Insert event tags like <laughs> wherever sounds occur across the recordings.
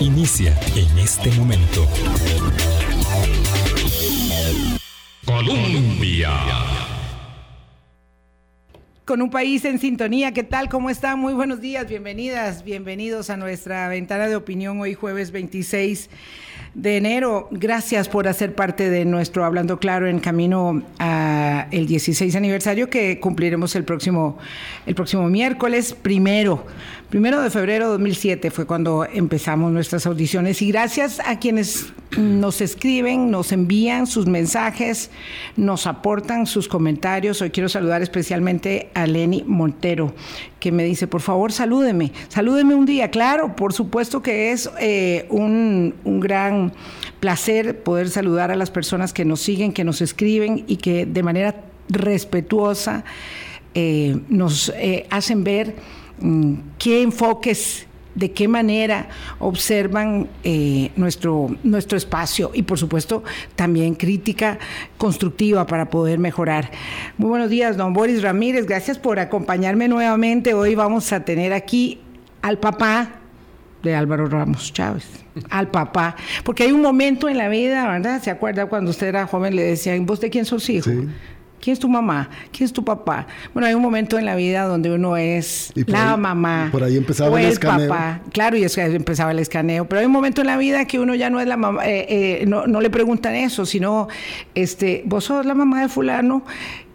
inicia en este momento. Colombia. Con un país en sintonía, ¿qué tal? ¿Cómo están? Muy buenos días, bienvenidas, bienvenidos a nuestra ventana de opinión hoy jueves 26 de enero. Gracias por hacer parte de nuestro Hablando Claro en camino a el 16 aniversario que cumpliremos el próximo, el próximo miércoles primero. Primero de febrero de 2007 fue cuando empezamos nuestras audiciones y gracias a quienes nos escriben, nos envían sus mensajes, nos aportan sus comentarios. Hoy quiero saludar especialmente a Lenny Montero, que me dice, por favor, salúdeme, salúdeme un día. Claro, por supuesto que es eh, un, un gran placer poder saludar a las personas que nos siguen, que nos escriben y que de manera respetuosa eh, nos eh, hacen ver qué enfoques de qué manera observan eh, nuestro, nuestro espacio y por supuesto también crítica constructiva para poder mejorar. Muy buenos días, don Boris Ramírez, gracias por acompañarme nuevamente. Hoy vamos a tener aquí al papá de Álvaro Ramos Chávez, al papá, porque hay un momento en la vida, ¿verdad? ¿Se acuerda cuando usted era joven le decían, ¿vos de quién sos hijo? ¿Quién es tu mamá? ¿Quién es tu papá? Bueno, hay un momento en la vida donde uno es la mamá. Por ahí empezaba el, escaneo. papá. Claro, y es que empezaba el escaneo. Pero hay un momento en la vida que uno ya no es la mamá, eh, eh, no, le preguntan eso, sino, este, vos sos la mamá de fulano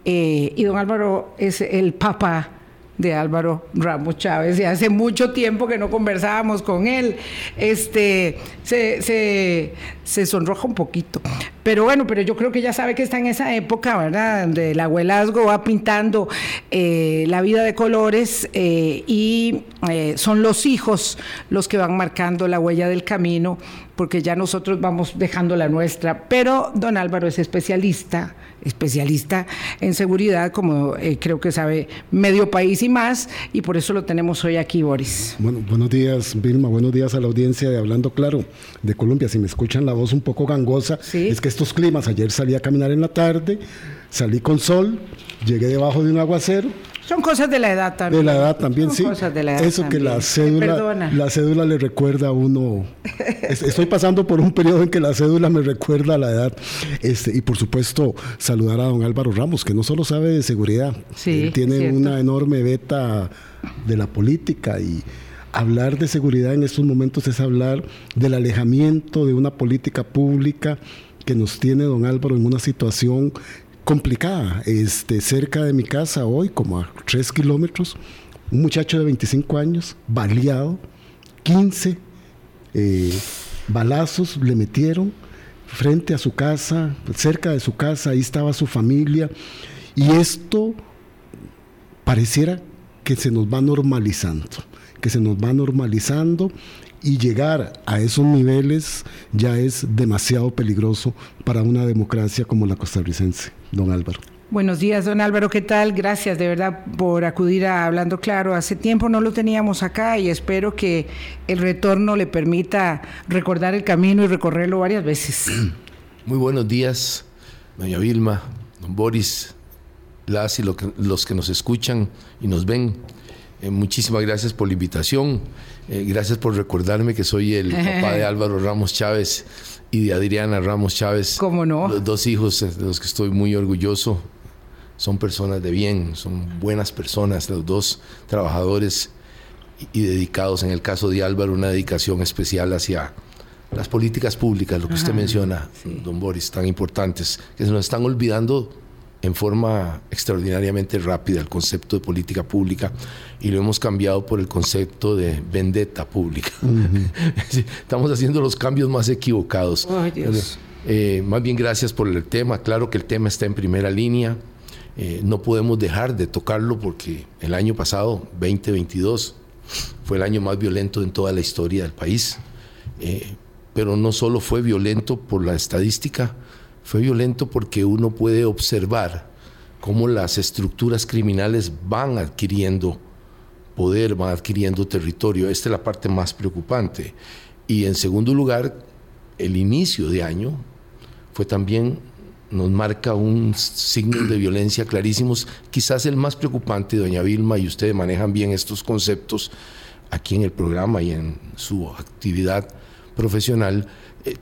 eh, y don Álvaro es el papá de Álvaro Ramos Chávez y hace mucho tiempo que no conversábamos con él. Este, se, se, sonroja un poquito. Pero bueno, pero yo creo que ya sabe que está en esa época, ¿verdad? Donde el abuelazgo va pintando eh, la vida de colores eh, y eh, son los hijos los que van marcando la huella del camino porque ya nosotros vamos dejando la nuestra. Pero don Álvaro es especialista, especialista en seguridad, como eh, creo que sabe medio país y más, y por eso lo tenemos hoy aquí, Boris. Bueno, buenos días, Vilma, buenos días a la audiencia de Hablando Claro de Colombia. Si me escuchan la voz un poco gangosa, es que estos climas, ayer salí a caminar en la tarde, salí con sol, llegué debajo de un aguacero, son cosas de la edad también. De la edad también, sí. Cosas de la edad Eso que la cédula, la cédula le recuerda a uno. <laughs> Estoy pasando por un periodo en que la cédula me recuerda a la edad. Este, y por supuesto, saludar a don Álvaro Ramos, que no solo sabe de seguridad, sí, tiene una enorme beta de la política y hablar de seguridad en estos momentos es hablar del alejamiento de una política pública que nos tiene don Álvaro en una situación complicada. Este, cerca de mi casa hoy, como a tres kilómetros, un muchacho de 25 años, baleado, 15 eh, balazos le metieron frente a su casa, cerca de su casa, ahí estaba su familia. Y esto pareciera que se nos va normalizando, que se nos va normalizando y llegar a esos niveles ya es demasiado peligroso para una democracia como la costarricense, don Álvaro. Buenos días, don Álvaro, ¿qué tal? Gracias de verdad por acudir a Hablando Claro. Hace tiempo no lo teníamos acá y espero que el retorno le permita recordar el camino y recorrerlo varias veces. <clears throat> Muy buenos días, doña Vilma, don Boris, las y los que nos escuchan y nos ven. Eh, muchísimas gracias por la invitación. Eh, gracias por recordarme que soy el papá de <laughs> Álvaro Ramos Chávez y de Adriana Ramos Chávez. ¿Cómo no? Los dos hijos de los que estoy muy orgulloso. Son personas de bien, son buenas personas, los dos trabajadores y, dedicados. En el caso de Álvaro, una dedicación especial hacia las políticas públicas, lo que usted menciona, don Boris, tan importantes, que se nos están olvidando en forma extraordinariamente rápida el concepto de política pública y lo hemos cambiado por el concepto de vendetta pública. <laughs> Estamos haciendo los cambios más equivocados. Eh, más bien gracias por el tema. Claro que el tema está en primera línea. Eh, no podemos dejar de tocarlo porque el año pasado, 2022, fue el año más violento en toda la historia del país. Eh, pero no solo fue violento por la estadística, fue violento porque uno puede observar cómo las estructuras criminales van adquiriendo poder, van adquiriendo territorio. Esta es la parte más preocupante. Y en segundo lugar, el inicio de año fue también, nos marca un signo de violencia clarísimos, quizás el más preocupante, doña Vilma, y ustedes manejan bien estos conceptos. aquí en el programa y en su actividad profesional, eh,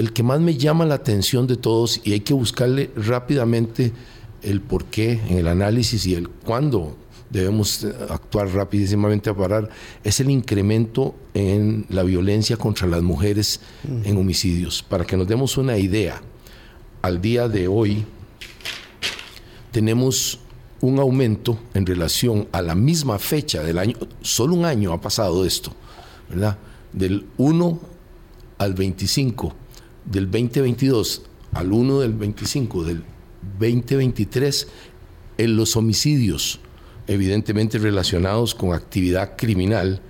el que más me llama la atención de todos y hay que buscarle rápidamente el por qué en el análisis y el cuándo debemos eh, actuar rapidísimamente a parar, es el incremento en la violencia contra las mujeres en homicidios. Para que nos demos una idea, al día de hoy tenemos un aumento en relación a la misma fecha del año, solo un año ha pasado esto, ¿verdad? Del 1 al 25, del 2022 al 1 del 25 del 2023, en los homicidios evidentemente relacionados con actividad criminal,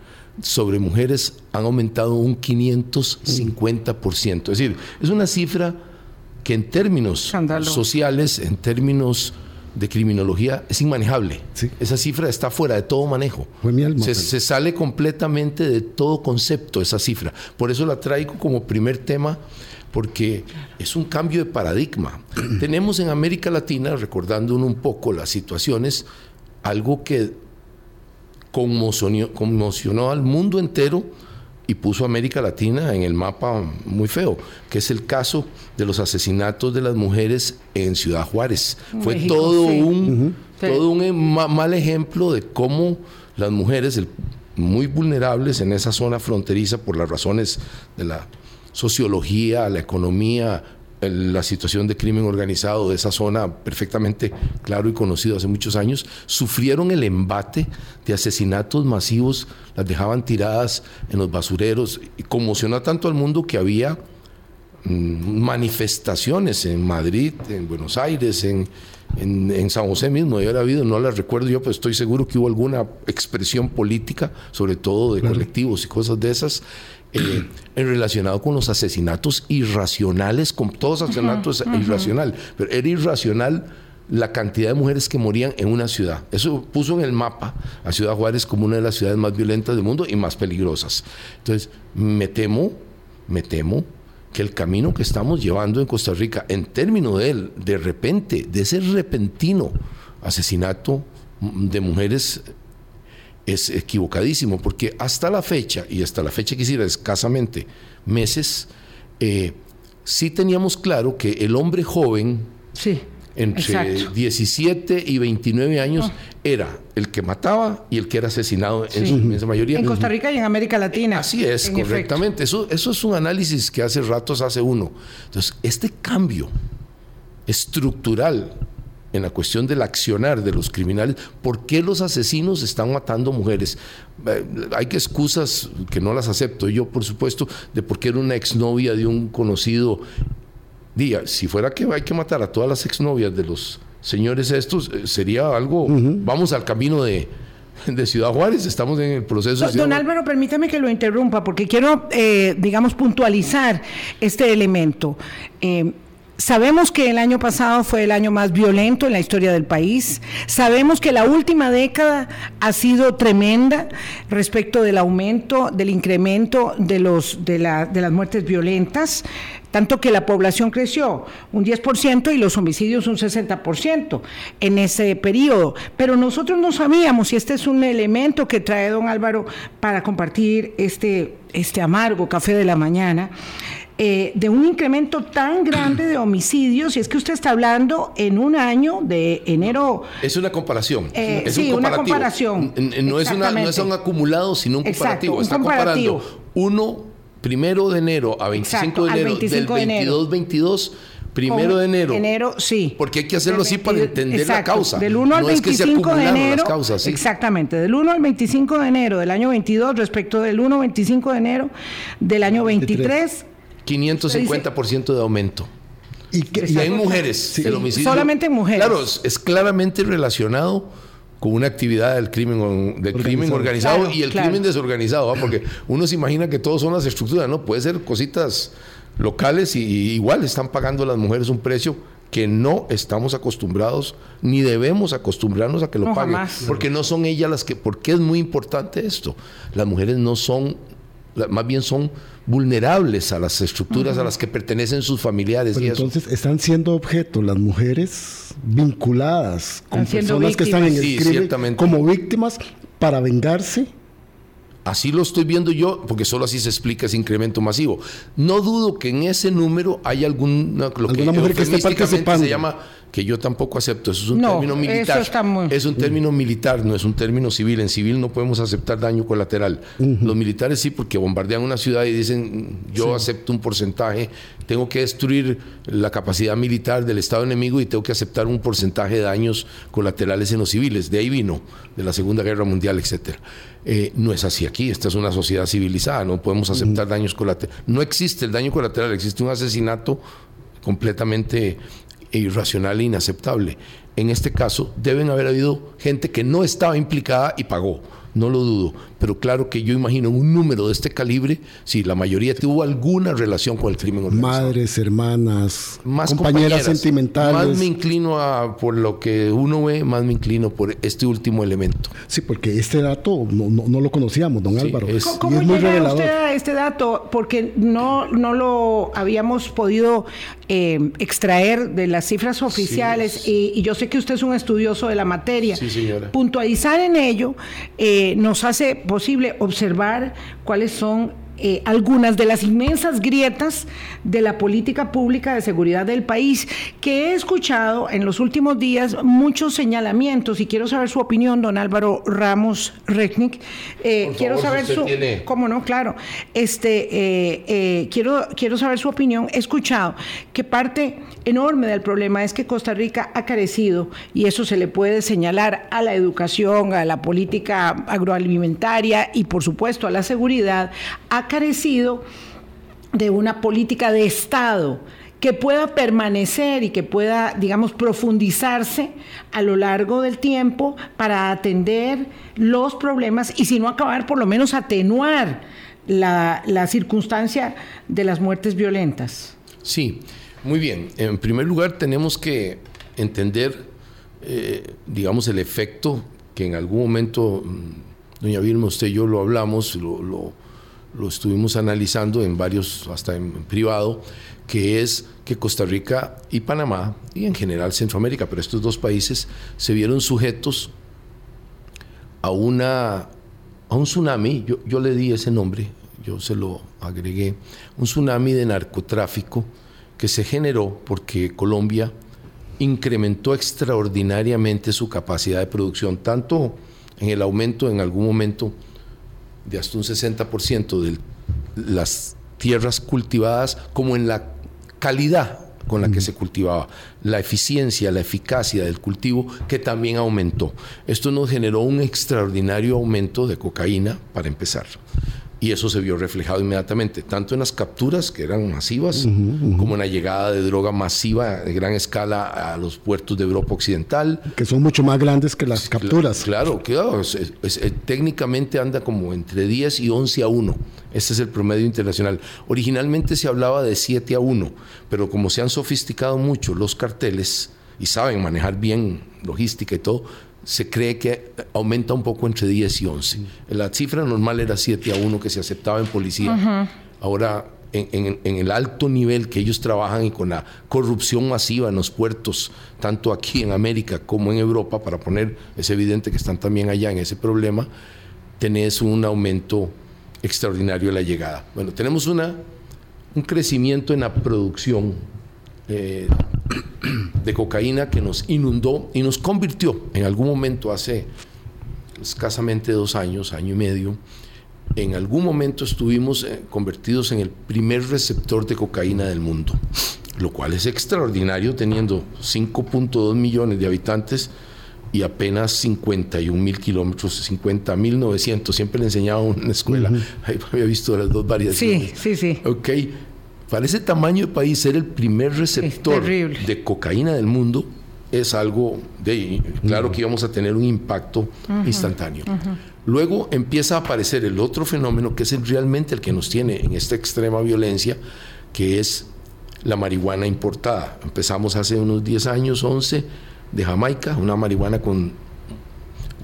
sobre mujeres han aumentado un 550%. Es decir, es una cifra que en términos sociales, en términos de criminología, es inmanejable. Esa cifra está fuera de todo manejo. se, se, sale completamente de todo concepto esa cifra. Por eso la traigo como primer tema, porque es un cambio de paradigma. <clears throat> Tenemos en América Latina, recordando un poco las situaciones, algo que conmocionó, al mundo entero y puso a América Latina en el mapa muy feo, que es el caso de los asesinatos de las mujeres en Ciudad Juárez. Fue todo, un, todo un mal ejemplo de cómo las mujeres, muy vulnerables en esa zona fronteriza por las razones de la sociología, la economía, la situación de crimen organizado de esa zona perfectamente claro y conocido hace muchos años, sufrieron el embate de asesinatos masivos, las dejaban tiradas en los basureros y conmocionó tanto al mundo que había mm, manifestaciones en Madrid, en Buenos Aires, en, en, San José mismo, de haber habido, no las recuerdo yo, pero estoy seguro que hubo alguna expresión política, sobre todo de colectivos y cosas de esas, eh, en relacionado con los asesinatos irracionales, con todos asesinatos irracional, pero era irracional la cantidad de mujeres que morían en una ciudad. Eso puso en el mapa a Ciudad Juárez como una de las ciudades más violentas del mundo y más peligrosas. Entonces, me temo, me temo que el camino que estamos llevando en Costa Rica, en términos de él, de repente, de ese repentino asesinato de mujeres es equivocadísimo, porque hasta la fecha, y hasta la fecha quisiera escasamente meses, eh, sí teníamos claro que el hombre joven, sí, entre 17 y 29 años, ah. era el que mataba y el que era asesinado en su inmensa mayoría. En Costa Rica y en América Latina. Así es, correctamente. Eso, eso es un análisis que hace ratos hace uno. Entonces, este cambio estructural en la cuestión del accionar de los criminales, ¿por qué los asesinos están matando mujeres? Eh, hay que excusas que no las acepto yo, por supuesto, de por qué era una exnovia de un conocido. Día, si fuera que hay que matar a todas las exnovias de los señores estos, eh, sería algo, vamos al camino de, Ciudad Juárez, estamos en el proceso. Don, don Álvaro, permítame que lo interrumpa, porque quiero, eh, digamos, puntualizar este elemento. Sabemos que el año pasado fue el año más violento en la historia del país. Sabemos que la última década ha sido tremenda respecto del aumento, del incremento de, los, de, de las muertes violentas, tanto que la población creció un 10% y los homicidios un 60% en ese periodo. Pero nosotros no sabíamos, y este es un elemento que trae don Álvaro para compartir este, este amargo café de la mañana, eh, de un incremento tan grande de homicidios, y es que usted está hablando en un año de enero. Es una comparación. Eh, sí, una comparación. No es, una, no es un acumulado, sino un comparativo. está comparando uno, primero de enero a 25 de enero del 22-22 primero de enero. Enero, sí. Porque hay que hacerlo así para entender la causa. Del 1 al 25 de enero. Exactamente, del 1 al 25 de enero del año 22 respecto del 1 al 25 de enero del año 23 550% de aumento. Y, que, en mujeres, el homicidio. Solamente en mujeres. Claro, es claramente relacionado con una actividad del crimen, del crimen organizado y el crimen desorganizado, porque uno se imagina que todos son las estructuras, ¿no? Puede ser cositas locales y, igual están pagando las mujeres un precio que no estamos acostumbrados ni debemos acostumbrarnos a que lo paguen, porque no son ellas las que, porque es muy importante esto. Las mujeres no son más bien son vulnerables a las estructuras a las que pertenecen sus familiares. entonces están siendo objeto las mujeres vinculadas con personas que están en el crimen como víctimas para vengarse Así lo estoy viendo yo, porque solo así se explica ese incremento masivo. No dudo que en ese número hay alguna, lo que, mujer que esté participando. se llama que yo tampoco acepto. Eso es un término militar. Es un término militar, no es un término civil. En civil no podemos aceptar daño colateral. Los militares sí, porque bombardean una ciudad y dicen, yo acepto un porcentaje, tengo que destruir la capacidad militar del Estado enemigo y tengo que aceptar un porcentaje de daños colaterales en los civiles. De ahí vino, de la Segunda Guerra Mundial, etcétera. Eh, no es así aquí, esta es una sociedad civilizada, no podemos aceptar daños colaterales. No existe el daño colateral, existe un asesinato completamente e irracional e inaceptable. En este caso, deben haber habido gente que no estaba implicada y pagó no lo dudo, pero claro que yo imagino un número de este calibre, si la mayoría tuvo alguna relación con el crimen organizado. Madres, hermanas, más compañeras, sentimentales. Más me inclino a, por lo que uno ve, más me inclino por este último elemento. Sí, porque este dato no, lo conocíamos, don Álvaro. ¿Cómo, llega usted a este dato? Porque no, no lo habíamos podido eh, extraer de las cifras oficiales y, y, yo sé que usted es un estudioso de la materia. Sí, señora. Puntualizar en ello. Eh, nos hace posible observar cuáles son eh, algunas de las inmensas grietas de la política pública de seguridad del país, que he escuchado en los últimos días muchos señalamientos y quiero saber su opinión, don Álvaro Ramos Rechnik. Eh, quiero saber su... ¿Cómo no? Claro. Este, eh, quiero, quiero saber su opinión. He escuchado que parte enorme del problema es que Costa Rica ha carecido, y eso se le puede señalar a la educación, a la política agroalimentaria y por supuesto a la seguridad, ha carecido de una política de Estado que pueda permanecer y que pueda, digamos, profundizarse a lo largo del tiempo para atender los problemas y si no acabar, por lo menos atenuar la, circunstancia de las muertes violentas. Sí, muy bien. En primer lugar, tenemos que entender, eh, digamos, el efecto que en algún momento, mm, doña Vilma, usted y yo lo hablamos, lo lo estuvimos analizando en varios, hasta en, privado, que es que Costa Rica y Panamá, y en general Centroamérica, pero estos dos países se vieron sujetos a, una, a un tsunami, yo, yo le di ese nombre, yo se lo agregué, un tsunami de narcotráfico que se generó porque Colombia incrementó extraordinariamente su capacidad de producción, tanto en el aumento en algún momento de hasta un 60% de las tierras cultivadas como en la calidad con la que se cultivaba, la eficiencia, la eficacia del cultivo que también aumentó. Esto nos generó un extraordinario aumento de cocaína para empezar y eso se vio reflejado inmediatamente, tanto en las capturas, que eran masivas, como en la llegada de droga masiva de gran escala a los puertos de Europa Occidental. Que son mucho más grandes que las capturas. Claro, claro eh, técnicamente anda como entre 10 y 11 a 1. Este es el promedio internacional. Originalmente se hablaba de 7 a 1, pero como se han sofisticado mucho los carteles y saben manejar bien logística y todo, se cree que aumenta un poco entre 10 y 11. La cifra normal era 7 a 1 que se aceptaba en policía. Ahora, en, el alto nivel que ellos trabajan y con la corrupción masiva en los puertos, tanto aquí en América como en Europa, para poner, es evidente que están también allá en ese problema, tenés un aumento extraordinario de la llegada. Bueno, tenemos una, un crecimiento en la producción eh, <clears throat> de cocaína que nos inundó y nos convirtió en algún momento hace escasamente dos años, año y medio, en algún momento estuvimos eh, convertidos en el primer receptor de cocaína del mundo, lo cual es extraordinario teniendo 5.2 millones de habitantes y apenas 51 mil kilómetros, 50 mil 900, siempre le enseñaba en una escuela, <laughs> había visto las dos variaciones. Sí, sí, sí. Ok, para ese tamaño de país ser el primer receptor de cocaína del mundo es algo de claro que íbamos a tener un impacto instantáneo. Luego empieza a aparecer el otro fenómeno que es realmente el que nos tiene en esta extrema violencia, que es la marihuana importada. Empezamos hace unos 10 años, 11, de Jamaica, una marihuana con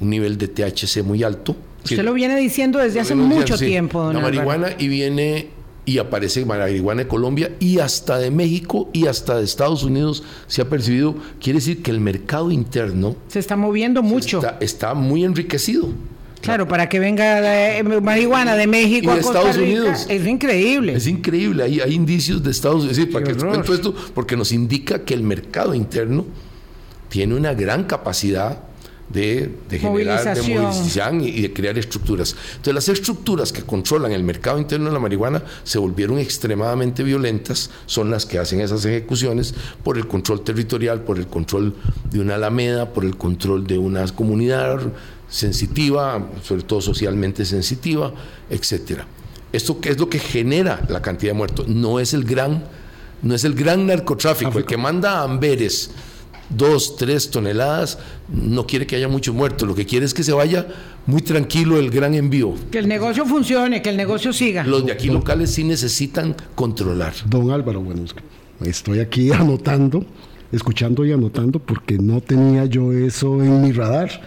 un nivel de THC muy alto. Usted lo viene diciendo desde hace mucho tiempo, don La marihuana y viene y aparece marihuana de Colombia y hasta de México y hasta de Estados Unidos se ha percibido. Quiere decir que el mercado interno se está moviendo mucho. Está, muy enriquecido. Claro, para que venga de, marihuana de México a Estados Unidos. Es increíble. Es increíble. Hay, hay indicios de Estados Unidos. Sí, ¿para que cuento esto? Porque nos indica que el mercado interno tiene una gran capacidad de, generar de movilización y, de crear estructuras. Entonces las estructuras que controlan el mercado interno de la marihuana se volvieron extremadamente violentas, son las que hacen esas ejecuciones por el control territorial, por el control de una alameda, por el control de una comunidad sensitiva, sobre todo socialmente sensitiva, etcétera. ¿Esto qué es lo que genera la cantidad de muertos? No es el gran, no es el gran narcotráfico, el que manda a Amberes dos, tres toneladas, no quiere que haya muchos muertos, lo que quiere es que se vaya muy tranquilo el gran envío. Que el negocio funcione, que el negocio siga. Los de aquí locales sí necesitan controlar. Don Álvaro, bueno, estoy aquí anotando, escuchando y anotando porque no tenía yo eso en mi radar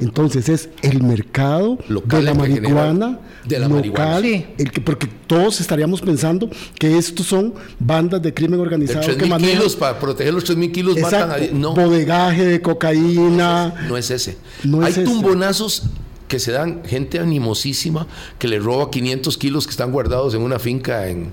entonces es el mercado de la marihuana de la local, el que, porque todos estaríamos pensando que estos son bandas de crimen organizado que manejan kilos para proteger los 3.000 kilos matan a, no. bodegaje de cocaína. No es ese, hay tumbonazos que se dan gente animosísima que le roba 500 kilos que están guardados en una finca en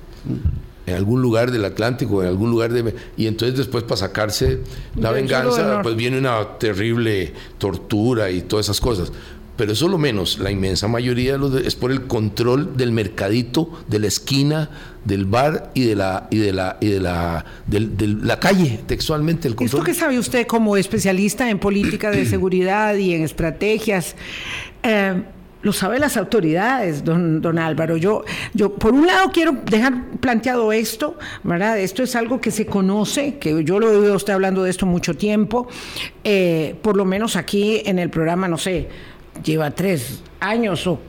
en algún lugar del Atlántico, en algún lugar de... Y entonces después para sacarse la venganza, pues viene una terrible tortura y todas esas cosas. Pero eso lo menos, la inmensa mayoría de los es por el control del mercadito, de la esquina, del bar y de la y de la y de la de, la calle, textualmente el control. ¿Esto qué sabe usted como especialista en política de <clears throat> seguridad y en estrategias? Eh, lo saben las autoridades, don, don Álvaro. Yo, yo, por un lado, quiero dejar planteado esto, ¿verdad? Esto es algo que se conoce, que yo lo he oído usted hablando de esto mucho tiempo, eh, por lo menos aquí en el programa, no sé, lleva tres años o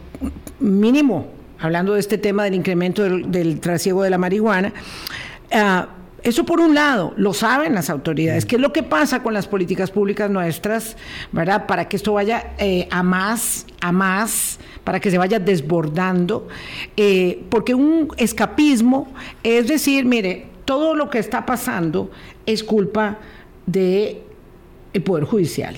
mínimo hablando de este tema del incremento del, trasiego de la marihuana. Ah, eso por un lado, lo saben las autoridades. ¿Qué es lo que pasa con las políticas públicas nuestras, verdad? Para que esto vaya eh, a más, a más, para que se vaya desbordando. Eh, porque un escapismo es decir, mire, todo lo que está pasando es culpa del el Poder Judicial.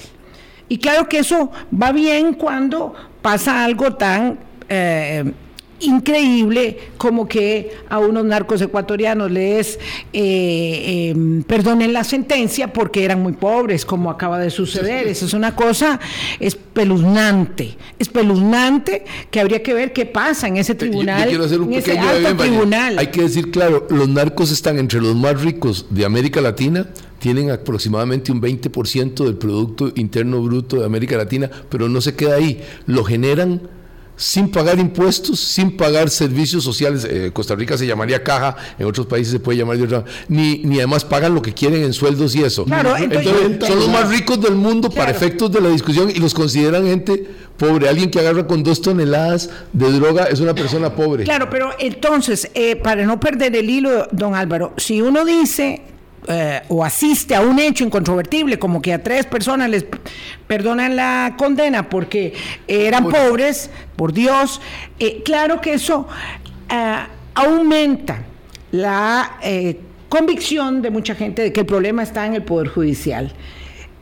Y claro que eso va bien cuando pasa algo tan... Eh, increíble como que a unos narcos ecuatorianos les eh, em, perdonen la sentencia porque eran muy pobres, como acaba de suceder. Eso es una cosa espeluznante, espeluznante que habría que ver qué pasa en ese tribunal. quiero hacer un pequeño tribunal. Hay que decir claro, los narcos están entre los más ricos de América Latina tienen aproximadamente un 20% del Producto Interno Bruto de América Latina, pero no se queda ahí, lo generan sin pagar impuestos, sin pagar servicios sociales. Eh, Costa Rica se llamaría caja, en otros países se puede llamar de otra ni, ni además pagan lo que quieren en sueldos y eso. entonces, son los más ricos del mundo para efectos de la discusión y los consideran gente pobre. Alguien que agarra con dos toneladas de droga es una persona pobre. Claro, pero entonces, eh, para no perder el hilo, don Álvaro, si uno dice eh, o asiste a un hecho incontrovertible, como que a tres personas les perdonan la condena porque eran pobres, por Dios, eh, claro que eso eh, aumenta la convicción de mucha gente de que el problema está en el Poder Judicial.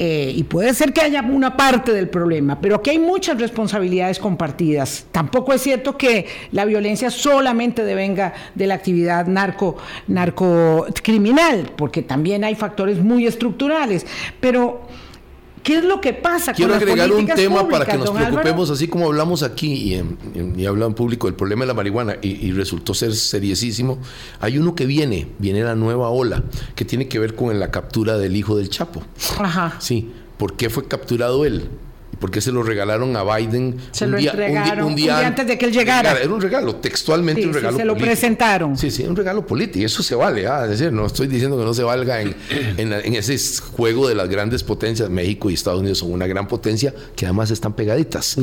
Eh, y puede ser que haya una parte del problema, pero aquí hay muchas responsabilidades compartidas. Tampoco es cierto que la violencia solamente devenga de la actividad narco, narco criminal, porque también hay factores muy estructurales. Pero ¿Qué es lo que pasa Quiero agregar un tema para que nos preocupemos, así como hablamos aquí y, y en público del problema de la marihuana y, resultó ser seriosísimo. Hay uno que viene, viene la nueva ola, que tiene que ver con la captura del hijo del Chapo. Ajá. Sí. ¿Por qué fue capturado él? Porque se lo regalaron a Biden se un, lo día, un, día, antes de que él llegara. Era un regalo, textualmente un regalo. Sí, se lo presentaron. Sí, sí, un regalo político. Eso se vale. ¿ah? Es decir, no estoy diciendo que no se valga <clears throat> en, en, ese juego de las grandes potencias. México y Estados Unidos son una gran potencia que además están pegaditas.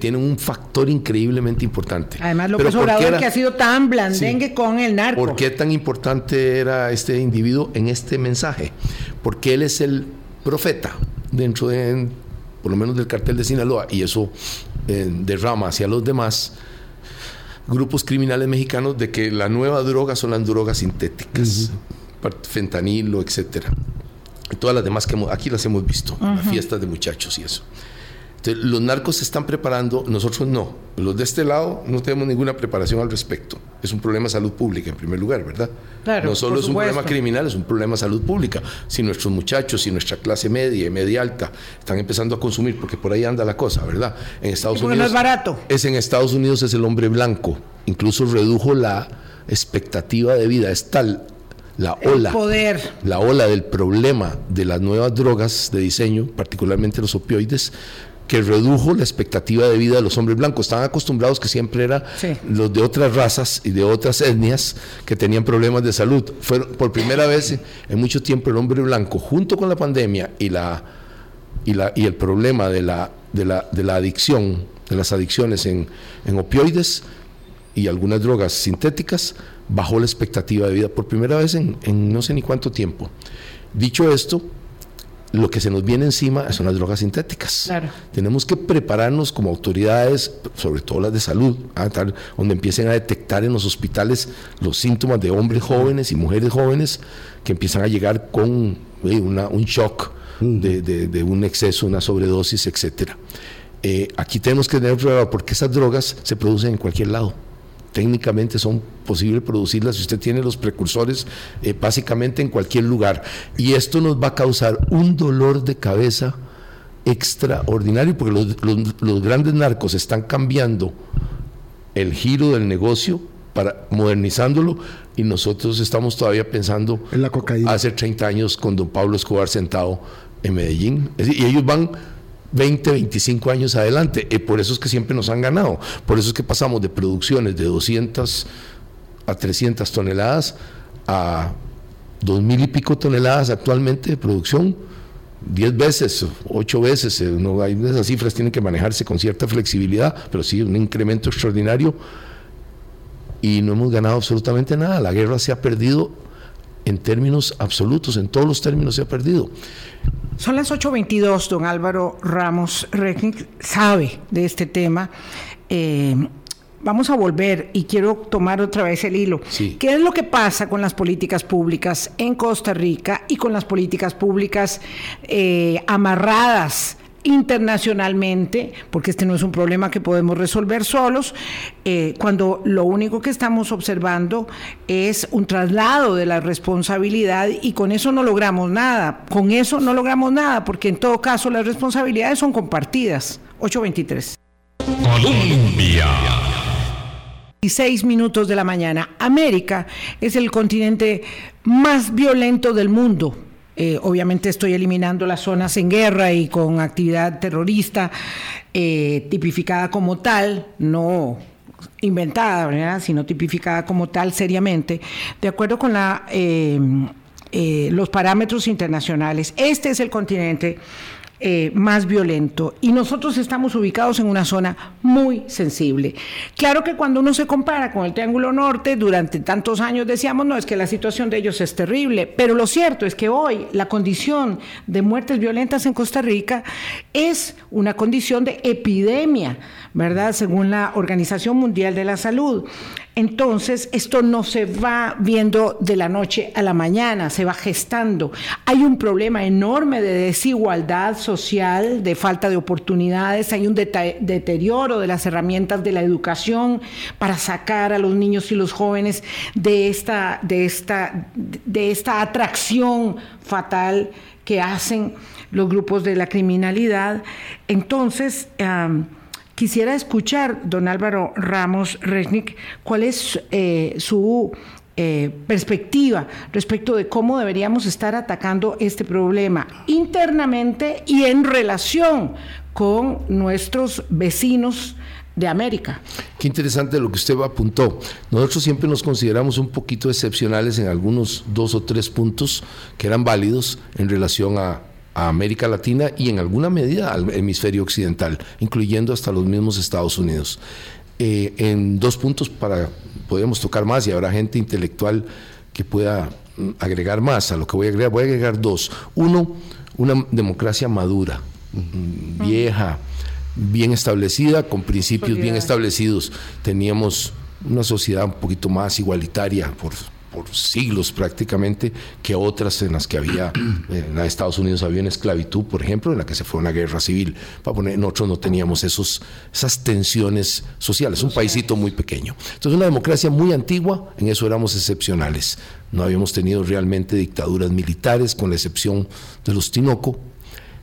tienen un factor increíblemente importante. Además, lo Obrador que ha sido tan blandengue con el narco. ¿Por qué tan importante era este individuo en este mensaje? Porque él es el profeta dentro de por lo menos del cartel de Sinaloa, y eso eh, derrama hacia los demás grupos criminales mexicanos de que la nueva droga son las drogas sintéticas, fentanilo, etcétera. Y todas las demás que aquí las hemos visto, las fiestas de muchachos y eso. Los narcos se están preparando, nosotros no. Los de este lado no tenemos ninguna preparación al respecto. Es un problema de salud pública, en primer lugar, ¿verdad? no solo es un problema criminal, es un problema de salud pública. Si nuestros muchachos, si nuestra clase media y media alta están empezando a consumir, porque por ahí anda la cosa, ¿verdad? En Estados Unidos. no es barato. Es en Estados Unidos es el hombre blanco. Incluso redujo la expectativa de vida. Es tal la ola, poder. la ola del problema de las nuevas drogas de diseño, particularmente los opioides, que redujo la expectativa de vida de los hombres blancos. Estaban acostumbrados que siempre eran los de otras razas y de otras etnias que tenían problemas de salud. Fue por primera vez en mucho tiempo el hombre blanco, junto con la pandemia y, la, y, la, y el problema de la, de, la, de la adicción, de las adicciones en, en opioides y algunas drogas sintéticas, bajó la expectativa de vida por primera vez en, en no sé ni cuánto tiempo. Dicho esto, lo que se nos viene encima son las drogas sintéticas. Tenemos que prepararnos como autoridades, sobre todo las de salud, ¿ah? donde empiecen a detectar en los hospitales los síntomas de hombres jóvenes y mujeres jóvenes que empiezan a llegar con eh, un shock de, un exceso, una sobredosis, etc. Eh, aquí tenemos que tener prueba porque esas drogas se producen en cualquier lado técnicamente son posibles producirlas si usted tiene los precursores eh, básicamente en cualquier lugar. Y esto nos va a causar un dolor de cabeza extraordinario porque los, grandes narcos están cambiando el giro del negocio para modernizándolo y nosotros estamos todavía pensando en la cocaína. Hace 30 años con don Pablo Escobar sentado en Medellín. y ellos van 20, 25 años adelante. Y por eso es que siempre nos han ganado. Por eso es que pasamos de producciones de 200 a 300 toneladas a 2 mil y pico toneladas actualmente de producción. 10 veces, 8 veces, eh, no, hay, esas cifras tienen que manejarse con cierta flexibilidad, pero sí un incremento extraordinario y no hemos ganado absolutamente nada. La guerra se ha perdido en términos absolutos, en todos los términos se ha perdido. Son las 8.22, don Álvaro Ramos Recknick sabe de este tema. Eh, vamos a volver y quiero tomar otra vez el hilo. ¿Qué es lo que pasa con las políticas públicas en Costa Rica y con las políticas públicas eh, amarradas internacionalmente, porque este no es un problema que podemos resolver solos, eh, cuando lo único que estamos observando es un traslado de la responsabilidad y con eso no logramos nada, con eso no logramos nada, porque en todo caso las responsabilidades son compartidas. 823. Colombia. 16 minutos de la mañana. América es el continente más violento del mundo eh, obviamente estoy eliminando las zonas en guerra y con actividad terrorista eh, tipificada como tal, no inventada, sino tipificada como tal seriamente, de acuerdo con la, eh, los parámetros internacionales. Este es el continente eh, más violento. Y nosotros estamos ubicados en una zona muy sensible. Claro que cuando uno se compara con el Triángulo Norte, durante tantos años decíamos, no, es que la situación de ellos es terrible, pero lo cierto es que hoy la condición de muertes violentas en Costa Rica es una condición de epidemia, ¿verdad? Según la Organización Mundial de la Salud. Entonces, esto no se va viendo de la noche a la mañana, se va gestando. Hay un problema enorme de desigualdad social, de falta de oportunidades, hay un deterioro de las herramientas de la educación para sacar a los niños y los jóvenes de esta, de esta, de esta atracción fatal que hacen los grupos de la criminalidad. Entonces, Quisiera escuchar, don Álvaro Ramos Resnick, cuál es eh, su eh, perspectiva respecto de cómo deberíamos estar atacando este problema internamente y en relación con nuestros vecinos de América. Qué interesante lo que usted apuntó. Nosotros siempre nos consideramos un poquito excepcionales en algunos dos o tres puntos que eran válidos en relación a a América Latina y en alguna medida al hemisferio occidental, incluyendo hasta los mismos Estados Unidos. Eh, en dos puntos para podemos tocar más y habrá gente intelectual que pueda mm, agregar más a lo que voy a agregar. Voy a agregar dos. Uno, una democracia madura, mm, vieja, bien establecida, con principios bien establecidos. Teníamos una sociedad un poquito más igualitaria, por por siglos prácticamente que otras en las que había, <clears throat> en Estados Unidos había una esclavitud, por ejemplo, en la que se fue una guerra civil. Para poner, nosotros no teníamos esos, esas tensiones sociales, un paísito muy pequeño. Entonces, una democracia muy antigua, en eso éramos excepcionales. No habíamos tenido realmente dictaduras militares, con la excepción de los Tinoco.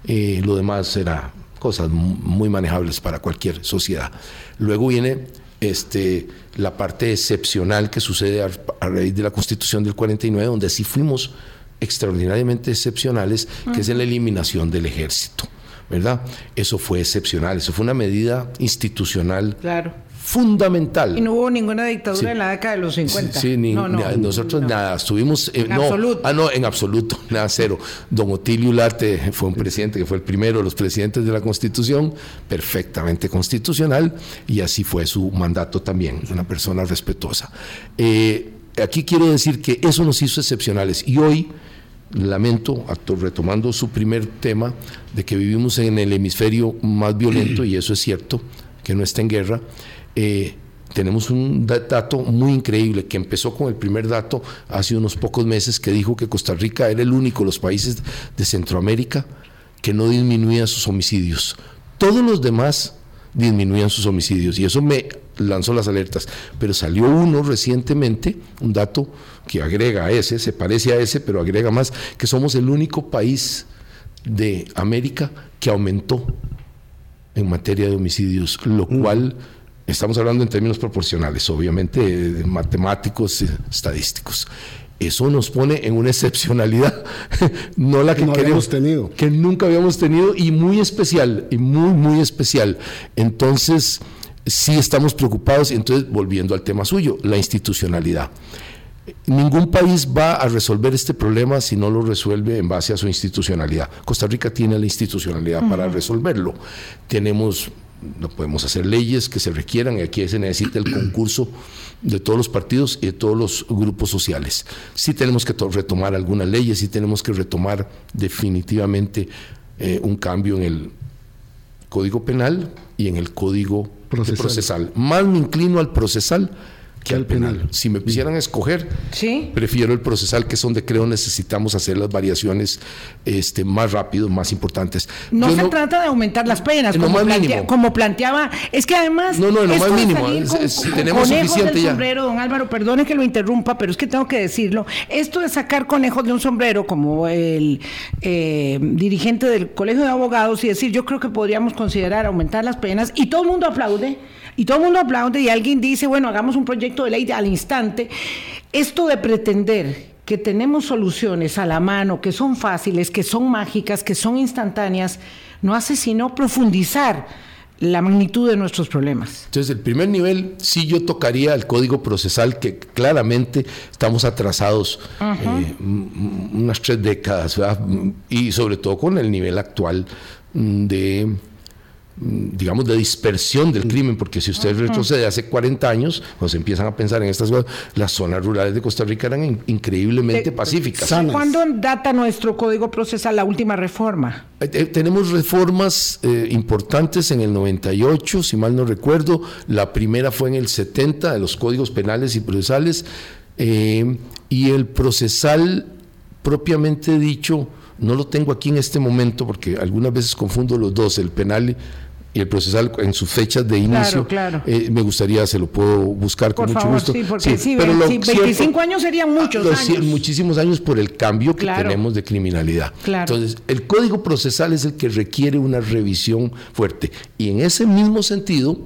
Eh, lo demás era cosas muy manejables para cualquier sociedad. Luego viene este, la parte excepcional que sucede a, raíz de la Constitución del 49, donde sí fuimos extraordinariamente excepcionales, que es en la eliminación del ejército. ¿Verdad? Eso fue excepcional, eso fue una medida institucional claro fundamental. Y no hubo ninguna dictadura en la década de los 50. Sí, ni, nosotros nada, estuvimos... Eh, en absoluto. Ah, no, en absoluto, <laughs> nada, cero. Don Otilio Larte fue un presidente que fue el primero de los presidentes de la Constitución, perfectamente constitucional, y así fue su mandato también, una persona respetuosa. Eh, aquí quiero decir que eso nos hizo excepcionales, y hoy lamento, retomando su primer tema, de que vivimos en el hemisferio más violento, y eso es cierto, que no está en guerra, eh, tenemos un dato muy increíble que empezó con el primer dato hace unos pocos meses que dijo que Costa Rica era el único de los países de Centroamérica que no disminuía sus homicidios. Todos los demás disminuían sus homicidios y eso me lanzó las alertas. Pero salió uno recientemente, un dato que agrega a ese, se parece a ese, pero agrega más, que somos el único país de América que aumentó en materia de homicidios, lo mm. cual Estamos hablando en términos proporcionales, obviamente, de matemáticos, estadísticos. Eso nos pone en una excepcionalidad, <laughs> no la que, no queremos, tenido. que nunca habíamos tenido y muy especial, y muy, muy especial. Entonces, sí estamos preocupados. Entonces, volviendo al tema suyo, la institucionalidad. Ningún país va a resolver este problema si no lo resuelve en base a su institucionalidad. Costa Rica tiene la institucionalidad para resolverlo. Tenemos no podemos hacer leyes que se requieran y aquí se necesita el concurso de todos los partidos y de todos los grupos sociales. Sí tenemos que retomar algunas leyes, sí tenemos que retomar definitivamente eh, un cambio en el Código Penal y en el Código procesal. Más me inclino al procesal que al penal. Si me quisieran escoger, prefiero el procesal, que es donde creo necesitamos hacer las variaciones este, más rápido, más importantes. No se trata de aumentar las penas, como, planteaba. Es que además. No, no, lo más mínimo. tenemos suficiente ya. sombrero, don Álvaro, perdone que lo interrumpa, pero es que tengo que decirlo. Esto de sacar conejos de un sombrero, como el eh, dirigente del Colegio de Abogados, y decir, yo creo que podríamos considerar aumentar las penas, y todo el mundo aplaude y todo el mundo aplaude y alguien dice, bueno, hagamos un proyecto de ley al instante. Esto de pretender que tenemos soluciones a la mano, que son fáciles, que son mágicas, que son instantáneas, no hace sino profundizar la magnitud de nuestros problemas. Entonces, el primer nivel, sí yo tocaría el código procesal, que claramente estamos atrasados eh, unas tres décadas, y sobre todo con el nivel actual de digamos, de dispersión del crimen, porque si usted retrocede hace 40 años, cuando se empiezan a pensar en estas cosas, las zonas rurales de Costa Rica eran increíblemente pacíficas. ¿Cuándo data nuestro código procesal la última reforma? Eh, eh, tenemos reformas eh, importantes en el 98, si mal no recuerdo, la primera fue en el 70 de los códigos penales y procesales, y el procesal propiamente dicho, no lo tengo aquí en este momento porque algunas veces confundo los dos, el penal el procesal en sus fechas de inicio. Eh, me gustaría, se lo puedo buscar con mucho gusto. Sí, porque sí, pero 25 años serían muchos años. Muchísimos años por el cambio que tenemos de criminalidad. Entonces, el código procesal es el que requiere una revisión fuerte. Y en ese mismo sentido,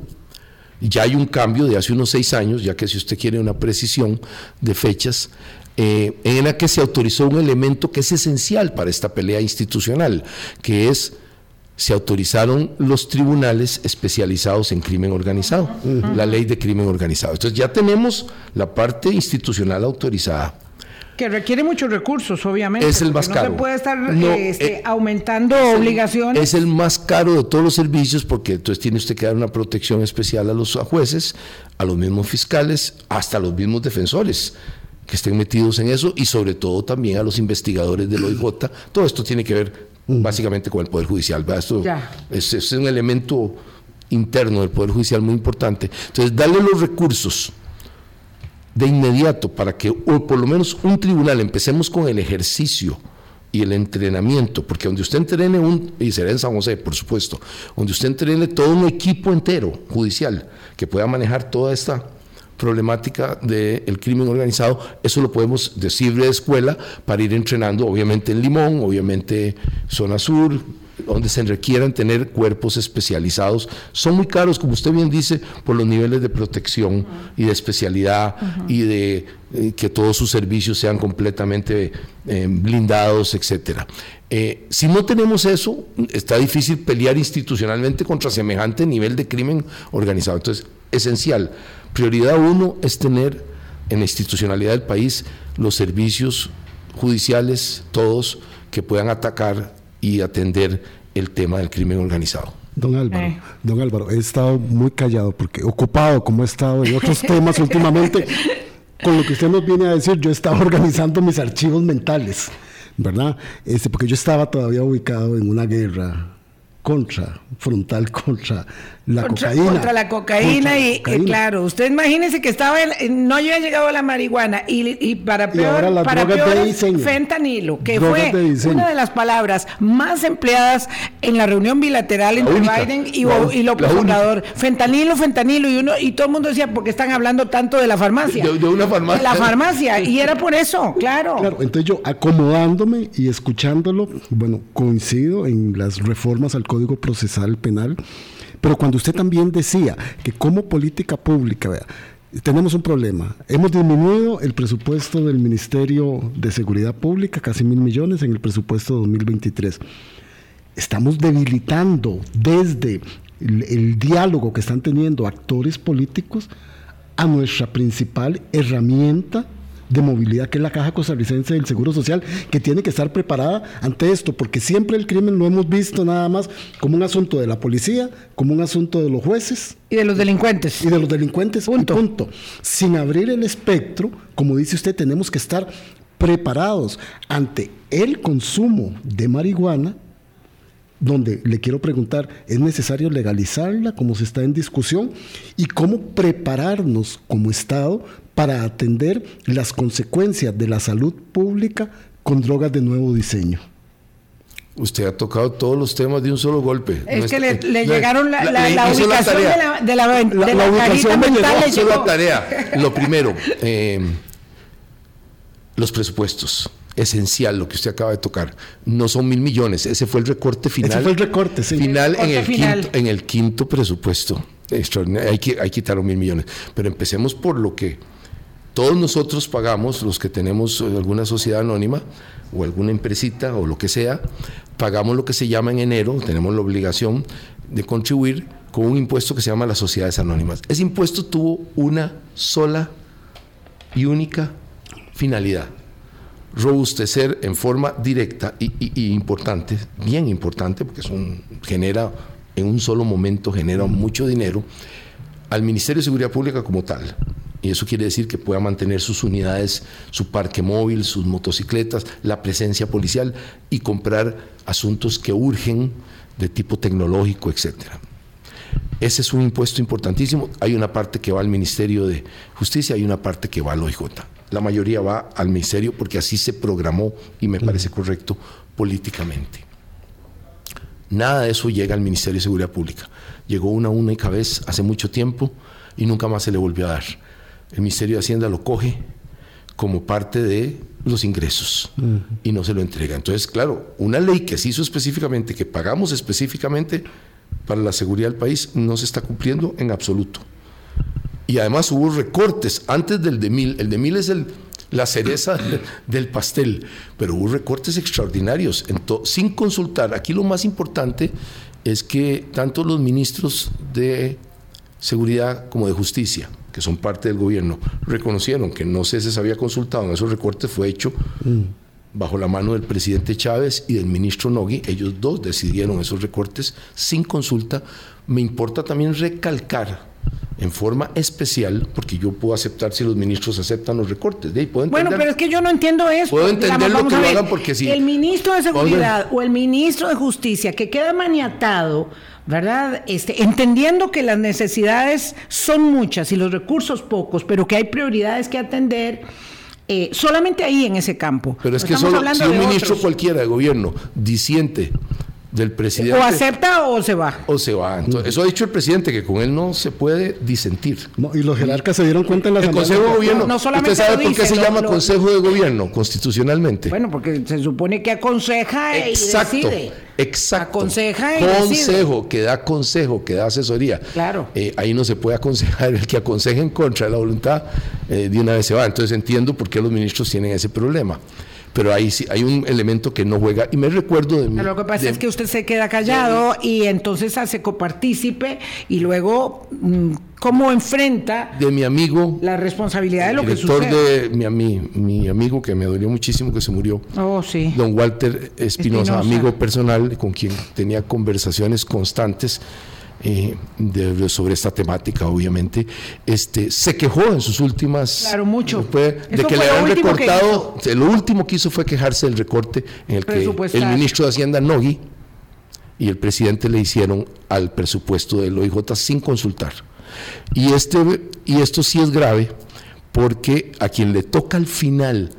ya hay un cambio de hace unos seis años, ya que si usted quiere una precisión de fechas, eh, en la que se autorizó un elemento que es esencial para esta pelea institucional, que es se autorizaron los tribunales especializados en crimen organizado, la ley de crimen organizado. Entonces ya tenemos la parte institucional autorizada. Que requiere muchos recursos, obviamente. Es el más caro. No se puede estar este, eh, aumentando obligaciones. es el más caro de todos los servicios porque entonces tiene usted que dar una protección especial a los jueces, a los mismos fiscales, hasta a los mismos defensores que estén metidos en eso y sobre todo también a los investigadores del OIJ. Todo esto tiene que ver básicamente con el Poder Judicial. Esto es, es, un elemento interno del Poder Judicial muy importante. Entonces, darle los recursos de inmediato para que o por lo menos un tribunal empecemos con el ejercicio y el entrenamiento, porque donde usted entrene un, y será en San José, por supuesto, donde usted entrene todo un equipo entero judicial que pueda manejar toda esta problemática del crimen organizado, eso lo podemos decir de escuela para ir entrenando, obviamente en Limón, obviamente zona sur, donde se requieran tener cuerpos especializados. Son muy caros, como usted bien dice, por los niveles de protección y de especialidad y de eh, que todos sus servicios sean completamente eh, blindados, etcétera. Eh, si no tenemos eso, está difícil pelear institucionalmente contra semejante nivel de crimen organizado. Entonces, esencial, prioridad uno es tener en la institucionalidad del país los servicios judiciales, todos, que puedan atacar y atender el tema del crimen organizado. Don Álvaro, eh. don Álvaro, he estado muy callado porque ocupado como he estado en otros <laughs> temas últimamente, con lo que usted nos viene a decir, yo estaba <laughs> organizando mis archivos mentales, ¿verdad? Este, porque yo estaba todavía ubicado en una guerra contra, frontal contra la cocaína. Contra la cocaína, y, claro, usted imagínese que estaba no había llegado la marihuana y, para peor, para fentanilo, que fue una de las palabras más empleadas en la reunión bilateral entre Biden y, y López Obrador. Fentanilo, fentanilo, y uno y todo el mundo decía, porque están hablando tanto de la farmacia. De, una farmacia. De la farmacia, y era por eso, claro. Claro, entonces yo acomodándome y escuchándolo, bueno, coincido en las reformas al Código Procesal Penal pero cuando usted también decía que como política pública, tenemos un problema. Hemos disminuido el presupuesto del Ministerio de Seguridad Pública, casi mil millones en el presupuesto 2023. Estamos debilitando desde el, el diálogo que están teniendo actores políticos a nuestra principal herramienta de movilidad, que es la Caja Costarricense del Seguro Social, que tiene que estar preparada ante esto, porque siempre el crimen lo hemos visto nada más como un asunto de la policía, como un asunto de los jueces. Y de los delincuentes. Y de los delincuentes, punto. punto. Sin abrir el espectro, como dice usted, tenemos que estar preparados ante el consumo de marihuana, donde le quiero preguntar, ¿es necesario legalizarla como se está en discusión? ¿Y cómo prepararnos como Estado para atender las consecuencias de la salud pública con drogas de nuevo diseño. Usted ha tocado todos los temas de un solo golpe. Es que le, llegaron la, ubicación de la, de la, de la, la ubicación mental. la tarea. Lo primero, eh, los presupuestos. Esencial lo que usted acaba de tocar. No son mil millones. Ese fue el recorte final. Ese fue el recorte, sí. Final, en, el Quinto, en el quinto presupuesto. Hay que, hay que quitar mil millones. Pero empecemos por lo que todos nosotros pagamos, los que tenemos eh, alguna sociedad anónima o alguna empresita o lo que sea, pagamos lo que se llama en enero, tenemos la obligación de contribuir con un impuesto que se llama las sociedades anónimas. Ese impuesto tuvo una sola y única finalidad, robustecer en forma directa y, importante, bien importante, porque genera en un solo momento, genera mucho dinero, al Ministerio de Seguridad Pública como tal. Y eso quiere decir que pueda mantener sus unidades, su parque móvil, sus motocicletas, la presencia policial y comprar asuntos que urgen de tipo tecnológico, etcétera. Ese es un impuesto importantísimo. Hay una parte que va al Ministerio de Justicia, hay una parte que va al OIJ. La mayoría va al Ministerio porque así se programó y me parece correcto políticamente. Nada de eso llega al Ministerio de Seguridad Pública. Llegó una única vez hace mucho tiempo y nunca más se le volvió a dar el Ministerio de Hacienda lo coge como parte de los ingresos y no se lo entrega. Entonces, claro, una ley que se hizo específicamente, que pagamos específicamente para la seguridad del país, no se está cumpliendo en absoluto. Y además hubo recortes antes del de mil. El de mil es el, la cereza <coughs> del pastel, pero hubo recortes extraordinarios sin consultar. Aquí lo más importante es que tanto los ministros de seguridad como de justicia, que son parte del gobierno, reconocieron que no se les había consultado en esos recortes, fue hecho mm. bajo la mano del presidente Chávez y del ministro Nogui. Ellos dos decidieron esos recortes sin consulta. Me importa también recalcar en forma especial, porque yo puedo aceptar si los ministros aceptan los recortes. bueno, pero es que yo no entiendo eso. Puedo entender lo que porque si... El ministro de Seguridad o el ministro de Justicia que queda maniatado ¿verdad? Este, entendiendo que las necesidades son muchas y los recursos pocos, pero que hay prioridades que atender. Eh, solamente ahí en ese campo. Pero es que solo, si un ministro cualquiera de gobierno disiente del presidente. O acepta o se va. O se va. Entonces, eso ha dicho el presidente, que con él no se puede disentir. y los jerarcas se dieron cuenta en la El Consejo de Gobierno. No, solamente ¿Usted sabe por qué se llama Consejo de Gobierno constitucionalmente? Bueno, porque se supone que aconseja exacto, y decide. Exacto. Aconseja y Consejo, que da consejo, que da asesoría. Claro. Eh, ahí no se puede aconsejar. El que aconseja en contra de la voluntad, eh, de una vez se va. Entonces entiendo por qué los ministros tienen ese problema pero ahí sí hay un elemento que no juega. Y me recuerdo de Lo que pasa es que usted se queda callado y entonces hace copartícipe y luego, mm, ¿cómo enfrenta de mi amigo la responsabilidad de lo que sucede? de mi, mi amigo que me dolió muchísimo que se murió, oh, sí. don Walter Espinosa, amigo personal con quien tenía conversaciones constantes eh, sobre esta temática, obviamente, este, se quejó en sus últimas... Claro, mucho. de que le habían recortado, lo último que hizo fue quejarse del recorte en el que el ministro de Hacienda, Nogui, y el presidente le hicieron al presupuesto del OIJ sin consultar. Y, este, y esto sí es grave porque a quien le toca al final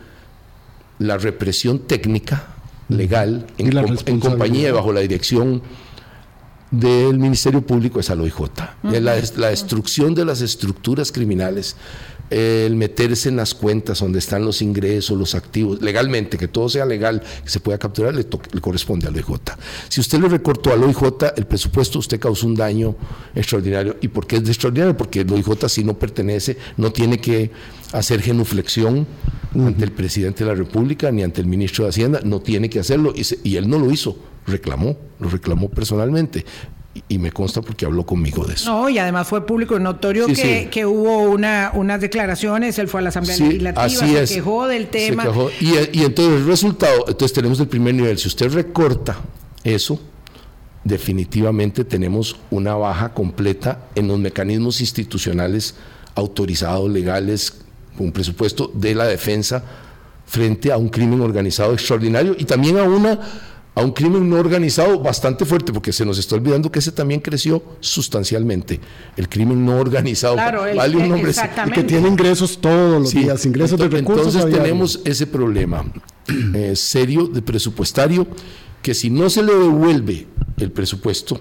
la represión técnica, legal, en, en compañía bajo la dirección del Ministerio Público es al OIJ. la, la, destrucción de las estructuras criminales, el meterse en las cuentas donde están los ingresos, los activos, legalmente, que todo sea legal, que se pueda capturar, le, le corresponde al OIJ. Si usted le recortó al OIJ el presupuesto, usted causó un daño extraordinario. ¿Y por qué es extraordinario? Porque el OIJ si no pertenece, no tiene que hacer genuflexión ante el presidente de la República ni ante el ministro de Hacienda, no tiene que hacerlo y, y él no lo hizo reclamó, lo reclamó personalmente. Y, me consta porque habló conmigo de eso. No, y además fue público y notorio que, hubo una, unas declaraciones, él fue a la Asamblea Legislativa, se quejó del tema. Y, y entonces el resultado, entonces tenemos el primer nivel, si usted recorta eso, definitivamente tenemos una baja completa en los mecanismos institucionales autorizados, legales, con presupuesto de la defensa frente a un crimen organizado extraordinario y también a una a un crimen no organizado bastante fuerte, porque se nos está olvidando que ese también creció sustancialmente. El crimen no organizado vale un nombre y que tiene ingresos todos los días, ingresos de recursos. Entonces tenemos ese problema <clears throat> eh, serio de presupuestario que si no se le devuelve el presupuesto,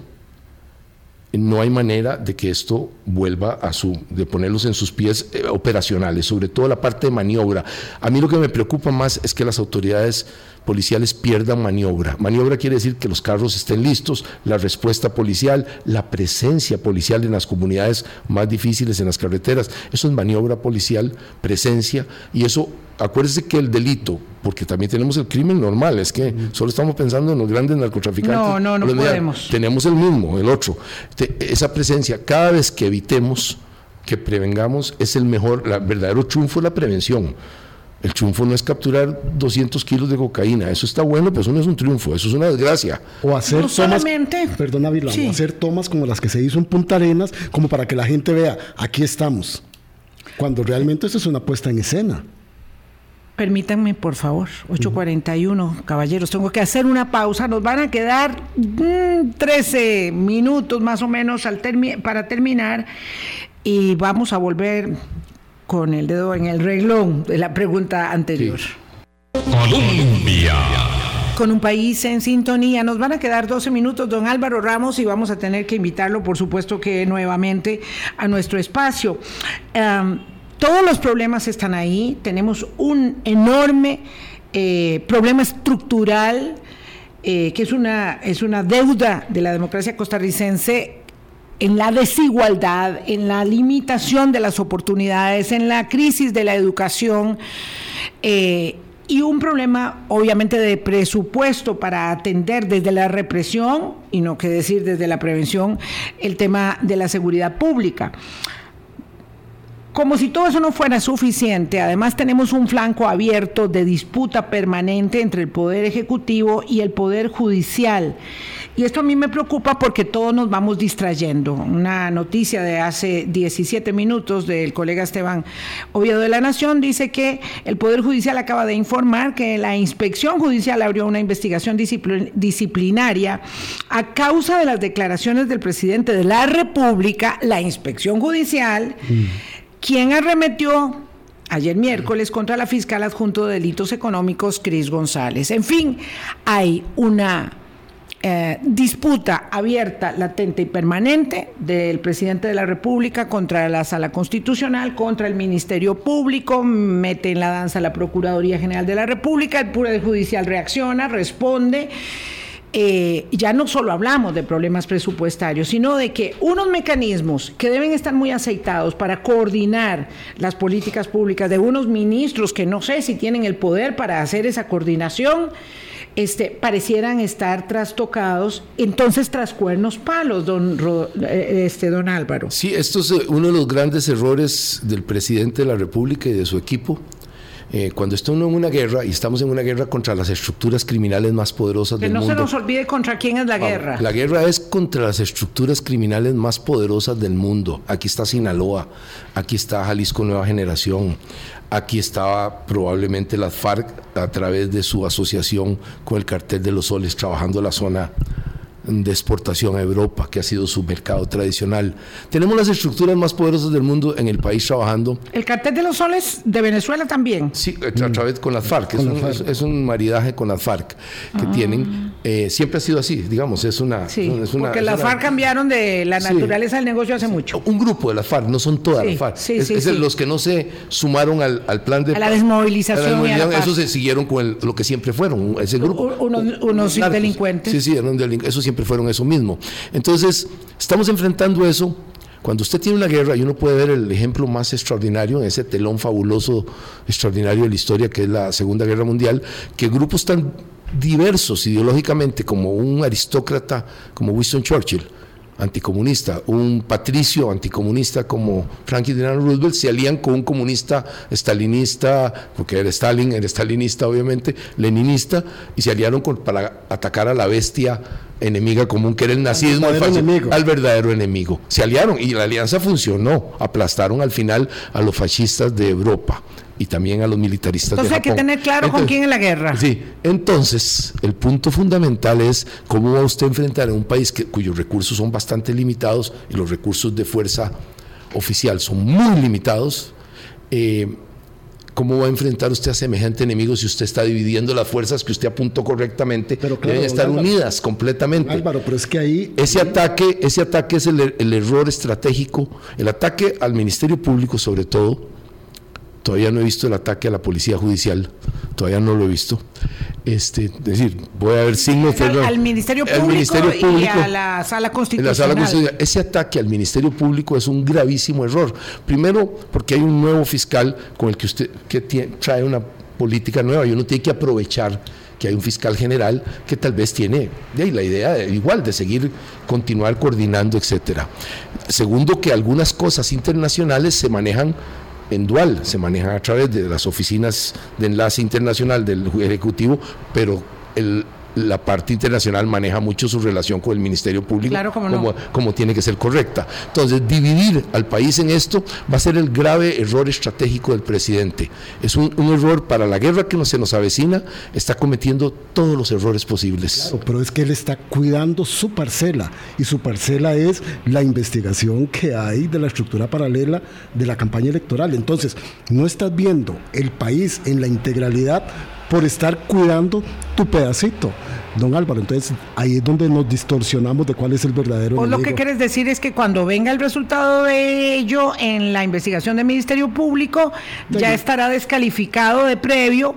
no hay manera de que esto vuelva a su, de ponerlos en sus pies eh, operacionales, sobre todo la parte de maniobra. A mí lo que me preocupa más es que las autoridades policiales pierdan maniobra. Maniobra quiere decir que los carros estén listos, la respuesta policial, la presencia policial en las comunidades más difíciles, en las carreteras. Eso es maniobra policial, presencia, y eso, acuérdese que el delito, porque también tenemos el crimen normal, es que solo estamos pensando en los grandes narcotraficantes. No, no, no podemos. Tenemos el mismo, el otro. Esa presencia, cada vez que evitemos, que prevengamos, es el mejor, el verdadero triunfo es la prevención. El triunfo no es capturar 200 kilos de cocaína, eso está bueno, pero eso no es un triunfo, eso es una desgracia. O hacer tomas, solamente, perdona hacer tomas como las que se hizo en Punta Arenas, como para que la gente vea, aquí estamos, cuando realmente eso es una puesta en escena. Permítanme, por favor, 8.41, caballeros, tengo que hacer una pausa, nos van a quedar 13 mm, minutos más o menos al para terminar y vamos a volver con el dedo en el reglón de la pregunta anterior. Colombia. Con un país en sintonía. Nos van a quedar 12 minutos, don Álvaro Ramos, y vamos a tener que invitarlo, por supuesto que nuevamente, a nuestro espacio. todos los problemas están ahí. Tenemos un enorme eh, problema estructural. Eh, que es una, es una deuda de la democracia costarricense en la desigualdad, en la limitación de las oportunidades, en la crisis de la educación. Eh, y un problema obviamente de presupuesto para atender desde la represión, y no que decir desde la prevención, el tema de la seguridad pública. Como si todo eso no fuera suficiente, además tenemos un flanco abierto de disputa permanente entre el Poder Ejecutivo y el Poder Judicial. Y esto a mí me preocupa porque todos nos vamos distrayendo. Una noticia de hace 17 minutos del colega Esteban Oviedo de la Nación dice que el Poder Judicial acaba de informar que la Inspección Judicial abrió una investigación disciplinaria a causa de las declaraciones del presidente de la República, la Inspección Judicial. Mm quien arremetió ayer miércoles contra la fiscal adjunto de delitos económicos, Cris González. En fin, hay una eh, disputa abierta, latente y permanente del presidente de la República contra la Sala Constitucional, contra el Ministerio Público, mete en la danza la Procuraduría General de la República, el Poder Judicial reacciona, responde. Eh, ya no solo hablamos de problemas presupuestarios, sino de que unos mecanismos que deben estar muy aceitados para coordinar las políticas públicas de unos ministros que no sé si tienen el poder para hacer esa coordinación, este, parecieran estar trastocados, entonces tras cuernos palos, don, eh, este, don Álvaro. Sí, esto es uno de los grandes errores del presidente de la República y de su equipo, eh, cuando estamos en una guerra, y estamos en una guerra contra las estructuras criminales más poderosas del mundo. Que no se nos olvide contra quién es la guerra. La guerra es contra las estructuras criminales más poderosas del mundo. Aquí está Sinaloa, aquí está Jalisco Nueva Generación, aquí estaba probablemente las FARC a través de su asociación con el cartel de los soles trabajando la zona de exportación a Europa, que ha sido su mercado tradicional. Tenemos las estructuras más poderosas del mundo en el país trabajando. ¿El cartel de los soles de Venezuela también? Sí, a, través con las FARC. Es, un, maridaje con las FARC que ah. tienen. Eh, siempre ha sido así, digamos, es una... Sí, porque las FARC cambiaron de la naturaleza del negocio hace mucho. Un grupo de las FARC, no son todas las FARC. es, los que no se sumaron al, plan de... A la desmovilización. eso se siguieron con lo que siempre fueron, ese grupo. unos, delincuentes. Sí, sí, eran delincuentes. Eso siempre fueron eso mismo. Entonces, estamos enfrentando eso. Cuando usted tiene una guerra, y uno puede ver el ejemplo más extraordinario en ese telón fabuloso, extraordinario de la historia, que es la Segunda Guerra Mundial, que grupos tan diversos ideológicamente como un aristócrata como Winston Churchill, anticomunista, un patricio anticomunista como Franklin Delano Roosevelt se alían con un comunista stalinista, porque era Stalin, era stalinista obviamente, leninista, y se aliaron para atacar a la bestia enemiga común que era el nazismo al verdadero, al verdadero enemigo. Se aliaron y la alianza funcionó, aplastaron al final a los fascistas de Europa y también a los militaristas Entonces de hay que tener claro con quién es la guerra. Sí, entonces el punto fundamental es cómo va usted a enfrentar en un país que, cuyos recursos son bastante limitados y los recursos de fuerza oficial son muy limitados. Eh, ¿Cómo va a enfrentar usted a semejante enemigo si usted está dividiendo las fuerzas que usted apuntó correctamente? Pero deben estar unidas completamente. Álvaro, pero es que ahí... Ese ataque, ese ataque es el, el error estratégico, el ataque al Ministerio Público sobre todo, Todavía no he visto el ataque a la policía judicial, todavía no lo he visto. Este, es decir, voy a ver signos al, al, Ministerio Público y a la Sala Constitucional. Ese ataque al Ministerio Público es un gravísimo error. Primero, porque hay un nuevo fiscal con el que usted que trae una política nueva y uno tiene que aprovechar que hay un fiscal general que tal vez tiene de ahí, la idea igual de seguir, continuar coordinando, etcétera. Segundo, que algunas cosas internacionales se manejan en dual, se manejan a través de las oficinas de enlace internacional del Ejecutivo, pero el, la parte internacional maneja mucho su relación con el Ministerio Público como, tiene que ser correcta. Entonces, dividir al país en esto va a ser el grave error estratégico del presidente. Es un, error para la guerra que no se nos avecina, está cometiendo todos los errores posibles. pero es que él está cuidando su parcela y su parcela es la investigación que hay de la estructura paralela de la campaña electoral. Entonces, no estás viendo el país en la integralidad por estar cuidando tu pedacito, don Álvaro. Entonces ahí es donde nos distorsionamos de cuál es el verdadero. O lo que quieres decir es que cuando venga el resultado de ello en la investigación del Ministerio Público, ya estará descalificado de previo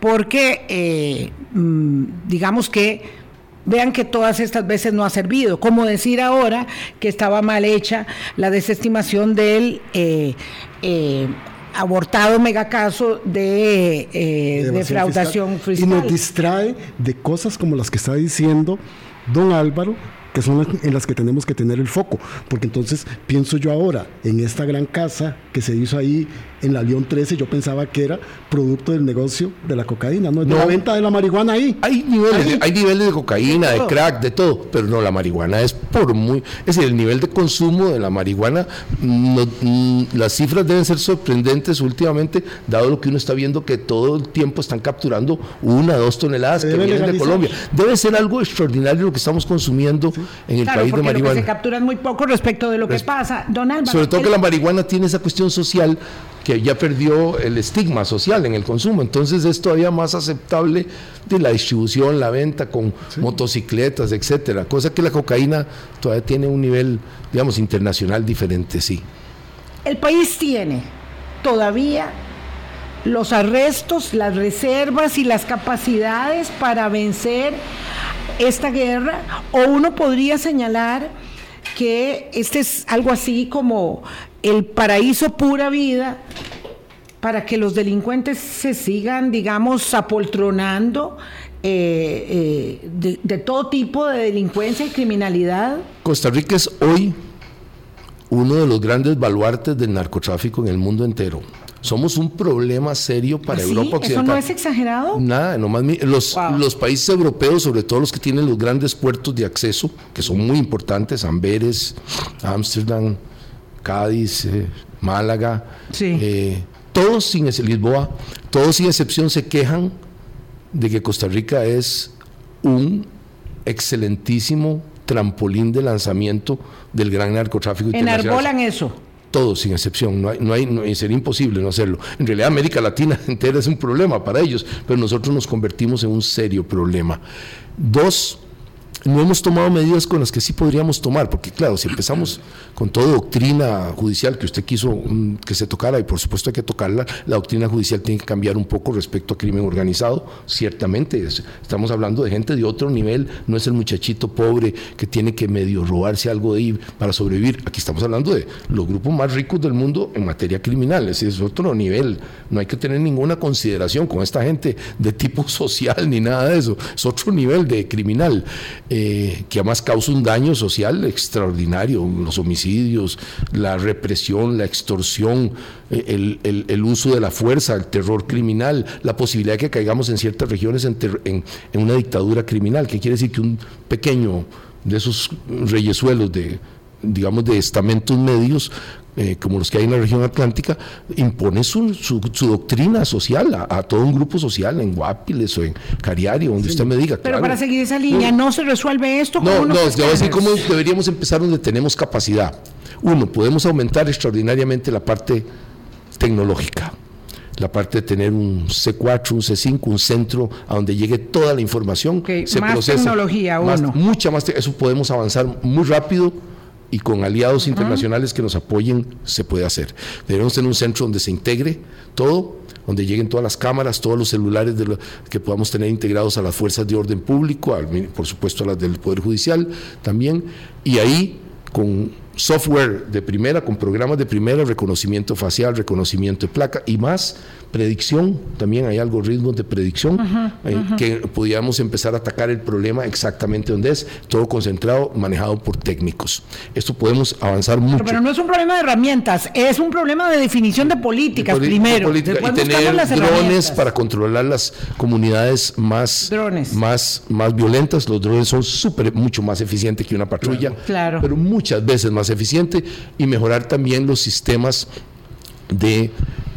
porque, eh, mm, digamos que vean que todas estas veces no ha servido. Como decir ahora que estaba mal hecha la desestimación del eh, eh, abortado megacaso de, eh, defraudación fiscal. Y nos distrae de cosas como las que está diciendo don Álvaro, que son en las que tenemos que tener el foco, porque entonces pienso yo ahora en esta gran casa que se hizo ahí en la León 13, yo pensaba que era producto del negocio de la cocaína, no, de la venta de la marihuana ahí. Hay niveles, hay niveles de cocaína, de crack, de todo, pero no, la marihuana es por muy, es decir, el nivel de consumo de la marihuana, mm, las cifras deben ser sorprendentes últimamente, dado lo que uno está viendo que todo el tiempo están capturando una, dos toneladas que vienen de Colombia. Debe ser algo extraordinario lo que estamos consumiendo en el país de marihuana. Lo que se capturan muy poco respecto de lo que pasa. Don Sobre todo que la marihuana tiene esa cuestión social que ya perdió el estigma social en el consumo. Entonces es todavía más aceptable de la distribución, la venta con motocicletas, etcétera. Cosa que la cocaína todavía tiene un nivel, digamos, internacional diferente, sí. El país tiene todavía los arrestos, las reservas y las capacidades para vencer esta guerra, o uno podría señalar que este es algo así como el paraíso pura vida para que los delincuentes se sigan, digamos, apoltronando eh, eh, de, de, todo tipo de delincuencia y criminalidad? Costa Rica es hoy uno de los grandes baluartes del narcotráfico en el mundo entero. Somos un problema serio para ¿Ah, Europa Occidental. ¿Eso no es exagerado? Nada, nomás los, los países europeos, sobre todo los que tienen los grandes puertos de acceso, que son muy importantes, Amberes, Ámsterdam, Cádiz, eh, Málaga, eh, todos sin Lisboa, todos sin excepción se quejan de que Costa Rica es un excelentísimo trampolín de lanzamiento del gran narcotráfico internacional. Enarbolan eso todos sin excepción, no hay, no hay, sería imposible no hacerlo. En realidad América Latina <laughs> entera es un problema para ellos, pero nosotros nos convertimos en un serio problema. Dos, no hemos tomado medidas con las que sí podríamos tomar, porque claro, si empezamos con toda doctrina judicial que usted quiso mm, que se tocara, y por supuesto hay que tocarla, la doctrina judicial tiene que cambiar un poco respecto a crimen organizado, ciertamente, estamos hablando de gente de otro nivel, no es el muchachito pobre que tiene que medio robarse algo de ahí para sobrevivir, aquí estamos hablando de los grupos más ricos del mundo en materia criminal, es, otro nivel, no hay que tener ninguna consideración con esta gente de tipo <laughs> social ni nada de eso, es otro nivel de criminal. Eh, que además causa un daño social extraordinario, los homicidios, la represión, la extorsión, eh, el, uso de la fuerza, el terror criminal, la posibilidad de que caigamos en ciertas regiones en, en, una dictadura criminal, que quiere decir que un pequeño de esos reyesuelos de digamos, de estamentos medios eh, como los que hay en la región atlántica, impone su, su, doctrina social a, todo un grupo social en Guapiles o en Cariari, donde usted me diga. Pero para seguir esa línea, ¿no, se resuelve esto? No, no, yo decir cómo deberíamos empezar donde tenemos capacidad. Uno, podemos aumentar extraordinariamente la parte tecnológica la parte de tener un C4, un C5, un centro a donde llegue toda la información, se más tecnología, uno. mucha más, eso podemos avanzar muy rápido y con aliados internacionales que nos apoyen se puede hacer. Debemos tener un centro donde se integre todo, donde lleguen todas las cámaras, todos los celulares de que podamos tener integrados a las fuerzas de orden público, por supuesto a las del Poder Judicial también, y ahí con software de primera, con programas de primera, reconocimiento facial, reconocimiento de placa y más predicción, también hay algoritmos de predicción eh, que pudiéramos empezar a atacar el problema exactamente donde es, todo concentrado, manejado por técnicos. Esto podemos avanzar mucho. Pero, no es un problema de herramientas, es un problema de definición de políticas primero. y tener drones para controlar las comunidades más, más, más violentas. Los drones son súper, mucho más eficientes que una patrulla, claro. pero muchas veces más eficiente y mejorar también los sistemas de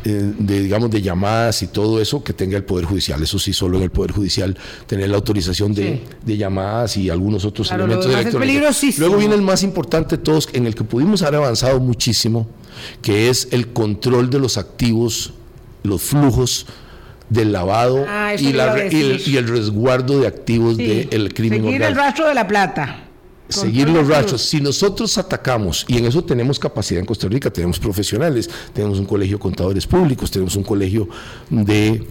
eh, de, digamos, de llamadas y todo eso que tenga el Poder Judicial. Eso sí, solo en el Poder Judicial tener la autorización de, llamadas y algunos otros elementos electrónicos. Luego viene el más importante de todos, en el que pudimos haber avanzado muchísimo, que es el control de los activos, los flujos del lavado ah, y, la, y, el, resguardo de activos del crimen Seguir el rastro de la plata seguir los rastros. Si nosotros atacamos, y en eso tenemos capacidad en Costa Rica, tenemos profesionales, tenemos un colegio de contadores públicos, tenemos un colegio de,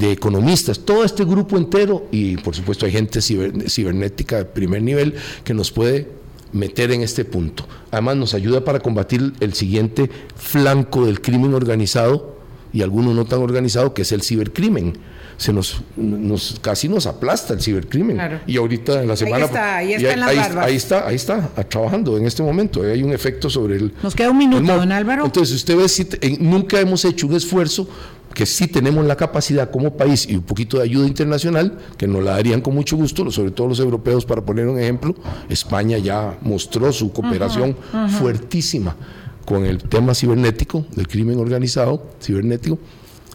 economistas, todo este grupo entero, y por supuesto hay gente cibernética de primer nivel que nos puede meter en este punto. Además nos ayuda para combatir el siguiente flanco del crimen organizado, y alguno no tan organizado, que es el cibercrimen. Se nos, nos casi nos aplasta el cibercrimen. Y ahorita en la semana. Ahí está, ahí está ahí, está, ahí está, trabajando en este momento. Hay un efecto sobre el. Nos queda un minuto, don Álvaro. Entonces, usted ve, si nunca hemos hecho un esfuerzo que sí tenemos la capacidad como país y un poquito de ayuda internacional, que nos la darían con mucho gusto, sobre todo los europeos, para poner un ejemplo. España ya mostró su cooperación fuertísima con el tema cibernético, del crimen organizado, cibernético,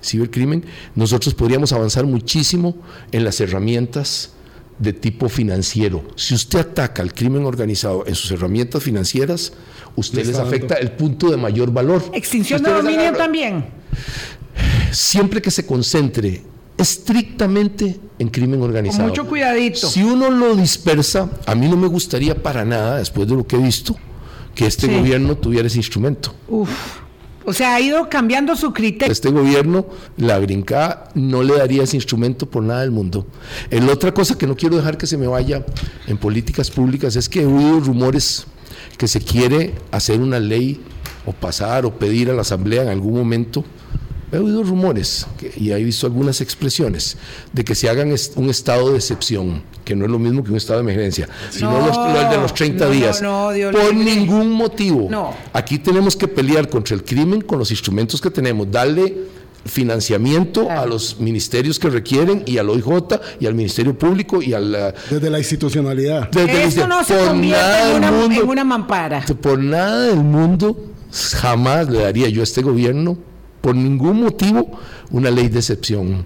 cibercrimen. Nosotros podríamos avanzar muchísimo en las herramientas de tipo financiero. Si usted ataca al crimen organizado en sus herramientas financieras, usted les afecta el punto de mayor valor. Extinción de dominio también siempre que se concentre estrictamente en crimen organizado. mucho cuidadito. Si uno lo dispersa, a mí no me gustaría para nada, después de lo que he visto, que este gobierno tuviera ese instrumento. Uf. O sea, ha ido cambiando su criterio. Este gobierno, la brincada, no le daría ese instrumento por nada del mundo. La otra cosa que no quiero dejar que se me vaya en políticas públicas es que he oído rumores que se quiere hacer una ley o pasar o pedir a la Asamblea en algún momento He oído rumores y he visto algunas expresiones de que se hagan un estado de excepción, que no es lo mismo que un estado de emergencia, sino el de los 30 días. por ningún motivo. Aquí tenemos que pelear contra el crimen con los instrumentos que tenemos, darle financiamiento a los ministerios que requieren y al OIJ y al Ministerio Público y al... Desde la institucionalidad. Esto no se convierte en una, en una mampara. Por nada del mundo jamás le daría yo a este gobierno por ningún motivo una ley de excepción,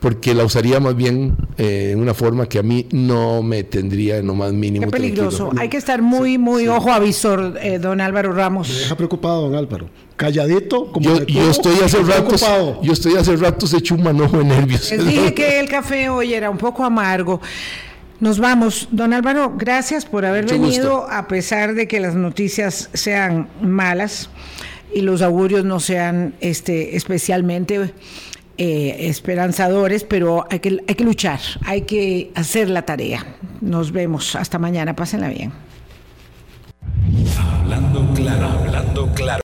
porque la usaría más bien eh, en una forma que a mí no me tendría en lo más mínimo. Qué peligroso. Hay que estar muy, muy ojo avisor, eh, don Álvaro Ramos. Me deja preocupado, don Álvaro. Calladito, como yo, yo estoy hace ratos, yo estoy hace ratos hecho un manojo de nervios. Les dije que el café hoy era un poco amargo. Nos vamos. Don Álvaro, gracias por haber venido, a pesar de que las noticias sean malas y los augurios no sean este, especialmente eh, esperanzadores, pero hay que, hay que luchar, hay que hacer la tarea. Nos vemos. Hasta mañana. Pásenla bien. Hablando claro, hablando claro.